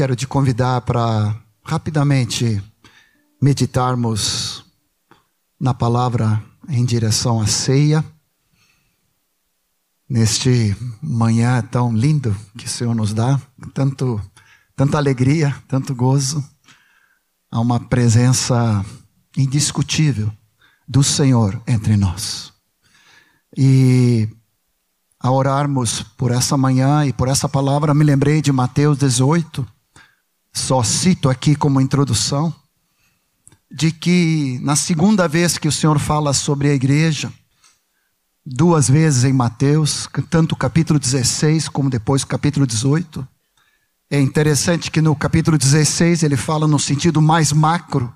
quero te convidar para rapidamente meditarmos na palavra em direção à ceia. Neste manhã tão lindo que o Senhor nos dá, tanto, tanta alegria, tanto gozo, há uma presença indiscutível do Senhor entre nós. E a orarmos por essa manhã e por essa palavra, me lembrei de Mateus 18, só cito aqui como introdução, de que na segunda vez que o Senhor fala sobre a igreja, duas vezes em Mateus, tanto o capítulo 16 como depois o capítulo 18, é interessante que no capítulo 16 ele fala no sentido mais macro,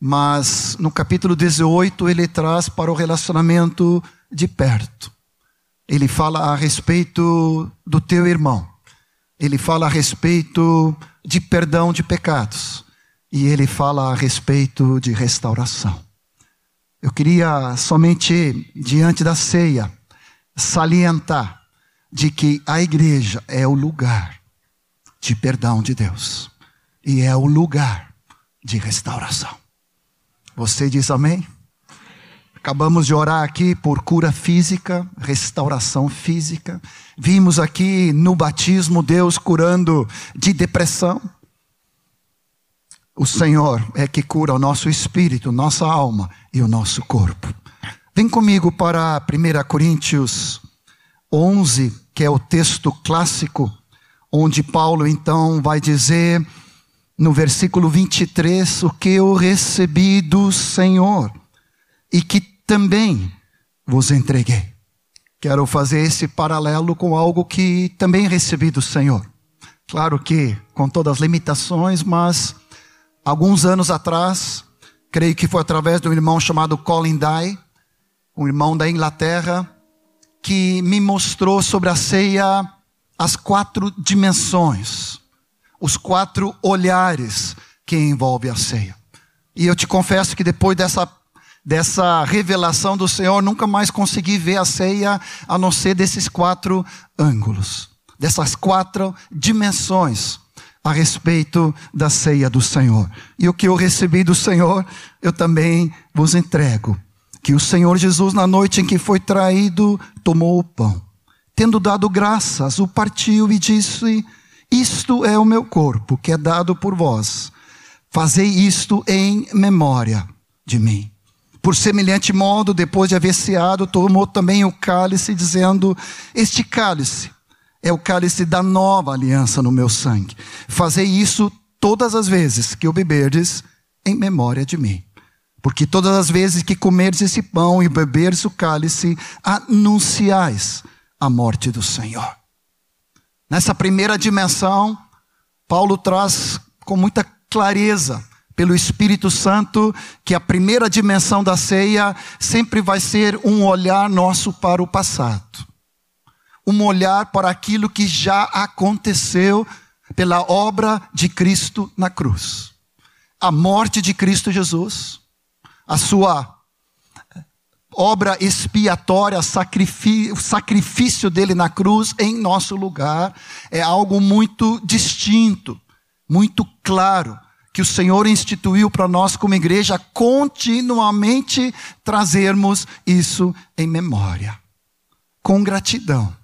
mas no capítulo 18 ele traz para o relacionamento de perto. Ele fala a respeito do teu irmão. Ele fala a respeito de perdão de pecados. E ele fala a respeito de restauração. Eu queria somente, diante da ceia, salientar de que a igreja é o lugar de perdão de Deus. E é o lugar de restauração. Você diz amém? Acabamos de orar aqui por cura física, restauração física. Vimos aqui no batismo Deus curando de depressão. O Senhor é que cura o nosso espírito, nossa alma e o nosso corpo. Vem comigo para 1 Coríntios 11, que é o texto clássico, onde Paulo então vai dizer no versículo 23 o que eu recebi do Senhor e que também vos entreguei. Quero fazer esse paralelo com algo que também recebi do Senhor. Claro que com todas as limitações, mas alguns anos atrás, creio que foi através de um irmão chamado Colin Dye, um irmão da Inglaterra, que me mostrou sobre a ceia as quatro dimensões, os quatro olhares que envolve a ceia. E eu te confesso que depois dessa dessa revelação do Senhor, nunca mais consegui ver a ceia a não ser desses quatro ângulos, dessas quatro dimensões a respeito da ceia do Senhor. E o que eu recebi do Senhor, eu também vos entrego. Que o Senhor Jesus, na noite em que foi traído, tomou o pão. Tendo dado graças, o partiu e disse: Isto é o meu corpo, que é dado por vós. Fazei isto em memória de mim. Por semelhante modo, depois de haver ceado, tomou também o cálice, dizendo: Este cálice é o cálice da nova aliança no meu sangue. Fazei isso todas as vezes que o beberdes em memória de mim. Porque todas as vezes que comerdes esse pão e beberdes o cálice, anunciais a morte do Senhor. Nessa primeira dimensão, Paulo traz com muita clareza pelo Espírito Santo que a primeira dimensão da ceia sempre vai ser um olhar nosso para o passado. Um olhar para aquilo que já aconteceu pela obra de Cristo na cruz. A morte de Cristo Jesus, a sua obra expiatória, o sacrifício dele na cruz em nosso lugar, é algo muito distinto, muito claro que o Senhor instituiu para nós como igreja continuamente trazermos isso em memória, com gratidão,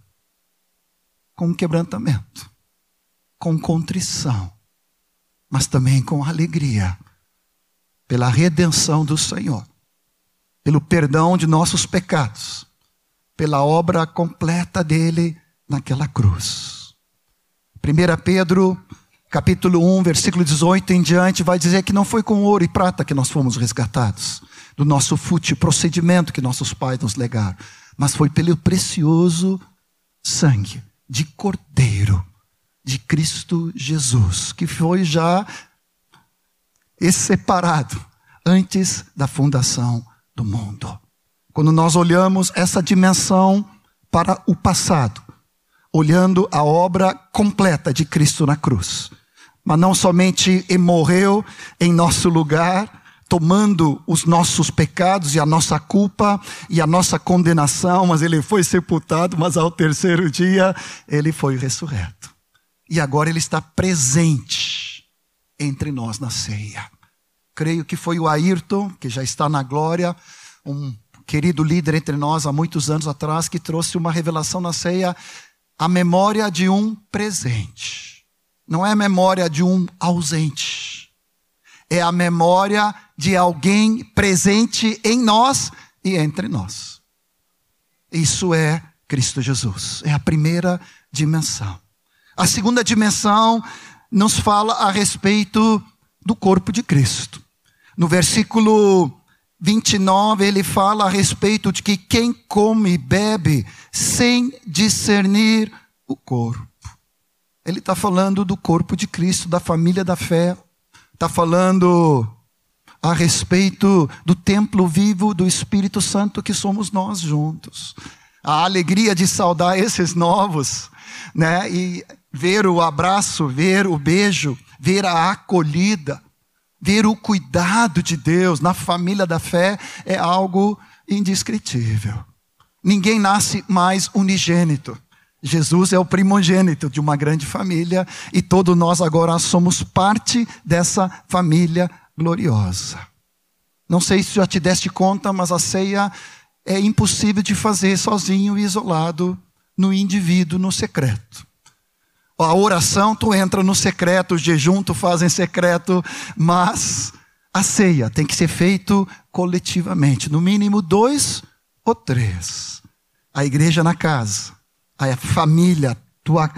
com quebrantamento, com contrição, mas também com alegria, pela redenção do Senhor, pelo perdão de nossos pecados, pela obra completa dele naquela cruz. 1 Pedro capítulo 1, versículo 18 em diante, vai dizer que não foi com ouro e prata que nós fomos resgatados, do nosso fútil procedimento que nossos pais nos legaram, mas foi pelo precioso sangue de Cordeiro, de Cristo Jesus, que foi já separado antes da fundação do mundo. Quando nós olhamos essa dimensão para o passado, olhando a obra completa de Cristo na cruz, mas não somente morreu em nosso lugar, tomando os nossos pecados e a nossa culpa e a nossa condenação, mas ele foi sepultado, mas ao terceiro dia ele foi ressurreto. e agora ele está presente entre nós na ceia. Creio que foi o Ayrton, que já está na glória, um querido líder entre nós há muitos anos atrás, que trouxe uma revelação na ceia, a memória de um presente. Não é a memória de um ausente. É a memória de alguém presente em nós e entre nós. Isso é Cristo Jesus. É a primeira dimensão. A segunda dimensão nos fala a respeito do corpo de Cristo. No versículo 29, ele fala a respeito de que quem come e bebe sem discernir o corpo. Ele está falando do corpo de Cristo, da família da fé. Está falando a respeito do templo vivo do Espírito Santo que somos nós juntos. A alegria de saudar esses novos, né? E ver o abraço, ver o beijo, ver a acolhida, ver o cuidado de Deus na família da fé é algo indescritível. Ninguém nasce mais unigênito. Jesus é o primogênito de uma grande família e todos nós agora somos parte dessa família gloriosa. Não sei se já te deste conta, mas a ceia é impossível de fazer sozinho e isolado no indivíduo, no secreto. A oração, tu entra no secreto, o jejum, tu faz em secreto, mas a ceia tem que ser feito coletivamente, no mínimo dois ou três. A igreja na casa, a família, tua,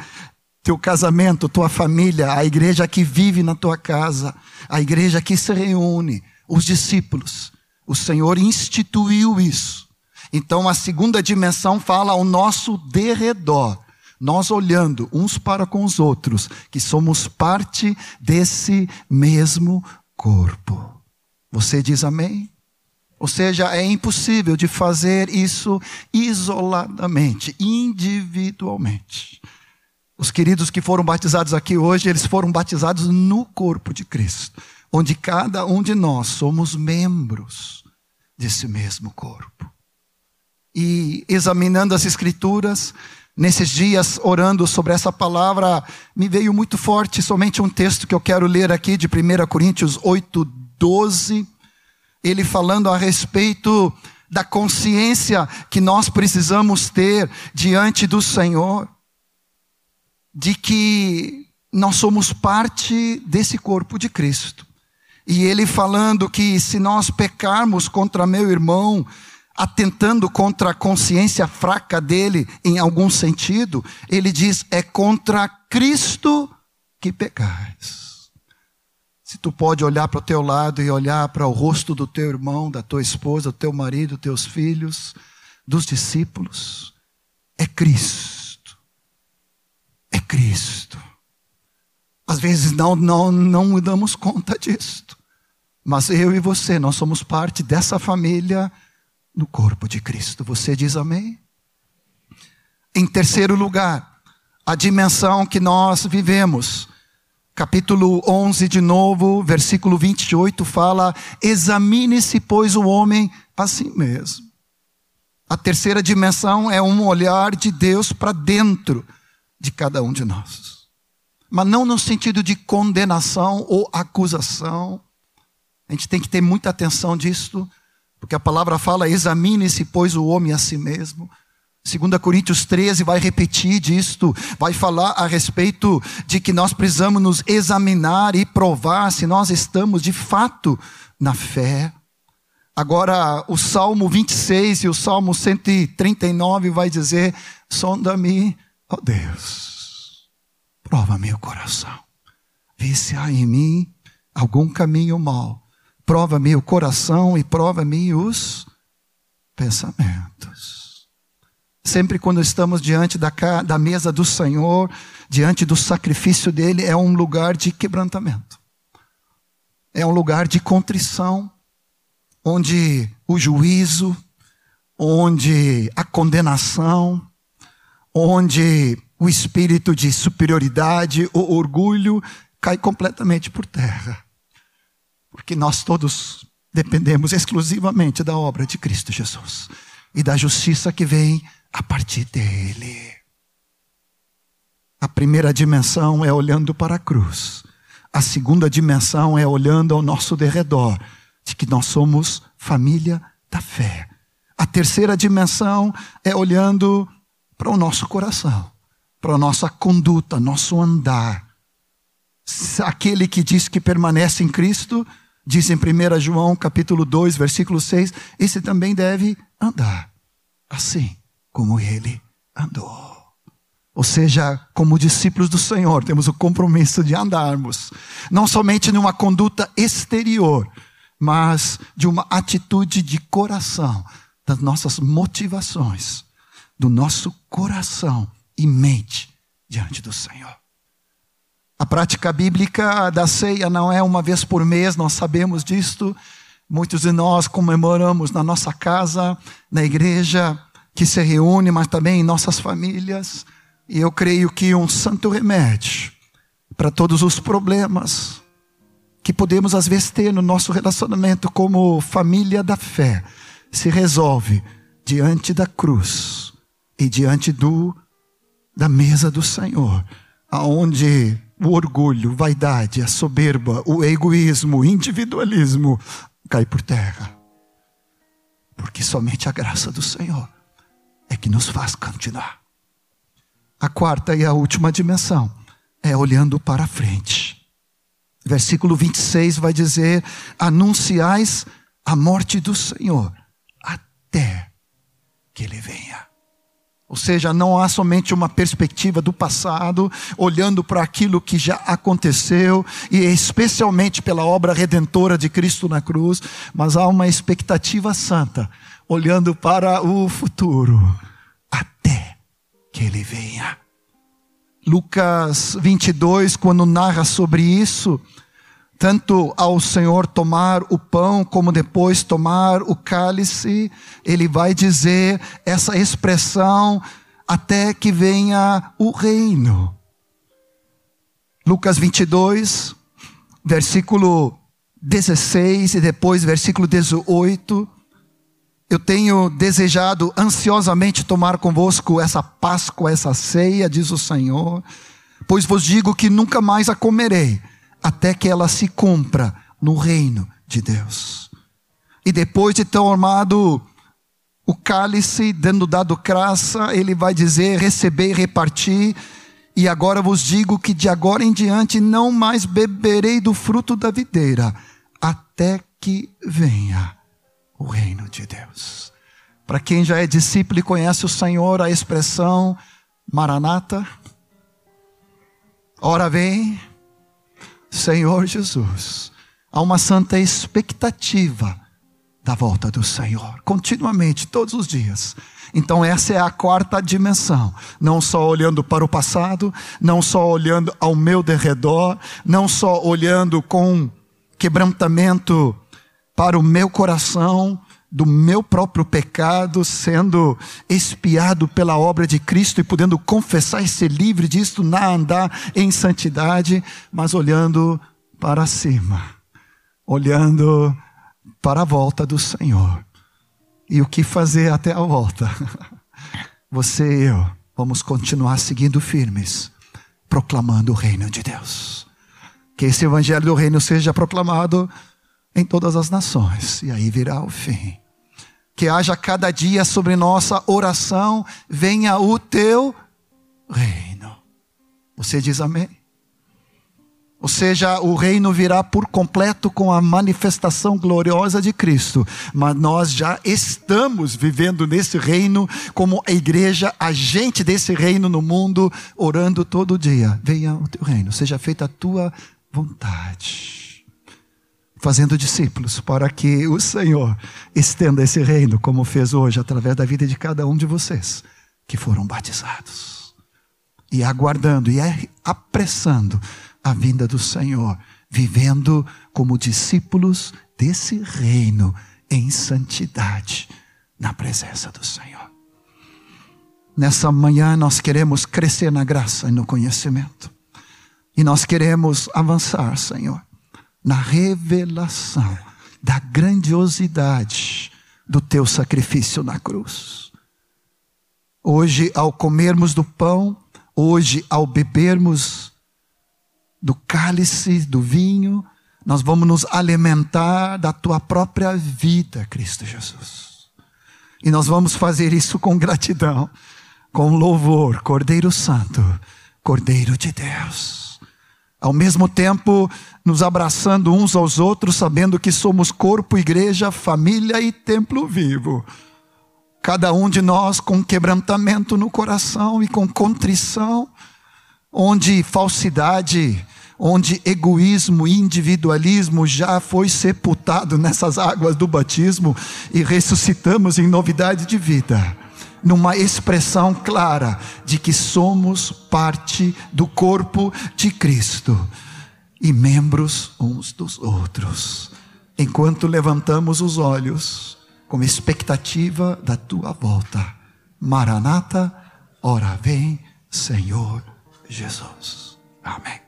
teu casamento, tua família, a igreja que vive na tua casa, a igreja que se reúne, os discípulos. O Senhor instituiu isso. Então a segunda dimensão fala ao nosso derredor nós olhando uns para com os outros, que somos parte desse mesmo corpo. Você diz amém? Ou seja, é impossível de fazer isso isoladamente, individualmente. Os queridos que foram batizados aqui hoje, eles foram batizados no corpo de Cristo, onde cada um de nós somos membros desse mesmo corpo. E examinando as Escrituras, Nesses dias, orando sobre essa palavra, me veio muito forte somente um texto que eu quero ler aqui de 1 Coríntios 8, 12. Ele falando a respeito da consciência que nós precisamos ter diante do Senhor, de que nós somos parte desse corpo de Cristo. E ele falando que se nós pecarmos contra meu irmão, atentando contra a consciência fraca dele em algum sentido, ele diz: é contra Cristo que pecais. Se tu pode olhar para o teu lado e olhar para o rosto do teu irmão, da tua esposa, do teu marido, teus filhos, dos discípulos, é Cristo. É Cristo. Às vezes não, não, não damos conta disto. Mas eu e você, nós somos parte dessa família no corpo de Cristo. Você diz amém? Em terceiro lugar, a dimensão que nós vivemos. Capítulo 11 de novo, versículo 28 fala: Examine-se, pois, o homem a si mesmo. A terceira dimensão é um olhar de Deus para dentro de cada um de nós. Mas não no sentido de condenação ou acusação. A gente tem que ter muita atenção disso porque a palavra fala: examine-se, pois, o homem a si mesmo. 2 Coríntios 13 vai repetir disto, vai falar a respeito de que nós precisamos nos examinar e provar se nós estamos de fato na fé. Agora, o Salmo 26 e o Salmo 139 vai dizer: Sonda-me, ó Deus, prova meu coração, vê se há em mim algum caminho mau Prova-me o coração e prova-me os pensamentos. Sempre quando estamos diante da, da mesa do Senhor, diante do sacrifício dele, é um lugar de quebrantamento. É um lugar de contrição, onde o juízo, onde a condenação, onde o espírito de superioridade, o orgulho cai completamente por terra. Porque nós todos dependemos exclusivamente da obra de Cristo Jesus e da justiça que vem a partir dele. A primeira dimensão é olhando para a cruz. A segunda dimensão é olhando ao nosso derredor, de que nós somos família da fé. A terceira dimensão é olhando para o nosso coração, para a nossa conduta, nosso andar. Aquele que diz que permanece em Cristo, diz em 1 João capítulo 2, versículo 6, esse também deve andar assim como ele andou. Ou seja, como discípulos do Senhor, temos o compromisso de andarmos, não somente numa conduta exterior, mas de uma atitude de coração, das nossas motivações, do nosso coração e mente diante do Senhor. A prática bíblica da ceia não é uma vez por mês, nós sabemos disto. Muitos de nós comemoramos na nossa casa, na igreja, que se reúne, mas também em nossas famílias. E eu creio que um santo remédio para todos os problemas que podemos às vezes ter no nosso relacionamento como família da fé se resolve diante da cruz e diante do da mesa do Senhor, aonde o orgulho, vaidade, a soberba, o egoísmo, o individualismo cai por terra. Porque somente a graça do Senhor é que nos faz continuar. A quarta e a última dimensão é olhando para frente. Versículo 26 vai dizer: Anunciais a morte do Senhor até que ele venha. Ou seja, não há somente uma perspectiva do passado, olhando para aquilo que já aconteceu, e especialmente pela obra redentora de Cristo na cruz, mas há uma expectativa santa, olhando para o futuro, até que ele venha. Lucas 22, quando narra sobre isso, tanto ao Senhor tomar o pão, como depois tomar o cálice, ele vai dizer essa expressão, até que venha o reino. Lucas 22, versículo 16 e depois versículo 18. Eu tenho desejado ansiosamente tomar convosco essa Páscoa, essa ceia, diz o Senhor, pois vos digo que nunca mais a comerei até que ela se cumpra no reino de Deus. E depois de ter tomado o cálice, dando dado graça, ele vai dizer: receber e repartir. E agora vos digo que de agora em diante não mais beberei do fruto da videira, até que venha o reino de Deus. Para quem já é discípulo e conhece o Senhor, a expressão Maranata, ora vem, Senhor Jesus. Há uma santa expectativa da volta do Senhor, continuamente, todos os dias. Então, essa é a quarta dimensão. Não só olhando para o passado, não só olhando ao meu derredor, não só olhando com quebrantamento para o meu coração, do meu próprio pecado, sendo espiado pela obra de Cristo e podendo confessar e ser livre disto, na andar em santidade, mas olhando para cima, olhando para a volta do Senhor. E o que fazer até a volta? Você e eu vamos continuar seguindo firmes, proclamando o reino de Deus. Que esse evangelho do reino seja proclamado em todas as nações, e aí virá o fim que haja cada dia sobre nossa oração, venha o teu reino. Você diz amém? Ou seja, o reino virá por completo com a manifestação gloriosa de Cristo, mas nós já estamos vivendo nesse reino como a igreja, agente desse reino no mundo, orando todo dia. Venha o teu reino, seja feita a tua vontade fazendo discípulos, para que o Senhor estenda esse reino, como fez hoje, através da vida de cada um de vocês que foram batizados. E aguardando e apressando a vinda do Senhor, vivendo como discípulos desse reino em santidade, na presença do Senhor. Nessa manhã nós queremos crescer na graça e no conhecimento. E nós queremos avançar, Senhor na revelação da grandiosidade do teu sacrifício na cruz. Hoje, ao comermos do pão, Hoje, ao bebermos do cálice, do vinho, nós vamos nos alimentar da tua própria vida, Cristo Jesus. E nós vamos fazer isso com gratidão, com louvor, Cordeiro Santo, Cordeiro de Deus. Ao mesmo tempo, nos abraçando uns aos outros, sabendo que somos corpo, igreja, família e templo vivo. Cada um de nós com quebrantamento no coração e com contrição, onde falsidade, onde egoísmo e individualismo já foi sepultado nessas águas do batismo e ressuscitamos em novidade de vida, numa expressão clara de que somos parte do corpo de Cristo e membros uns dos outros, enquanto levantamos os olhos com expectativa da tua volta. Maranata, ora vem, Senhor Jesus. Amém.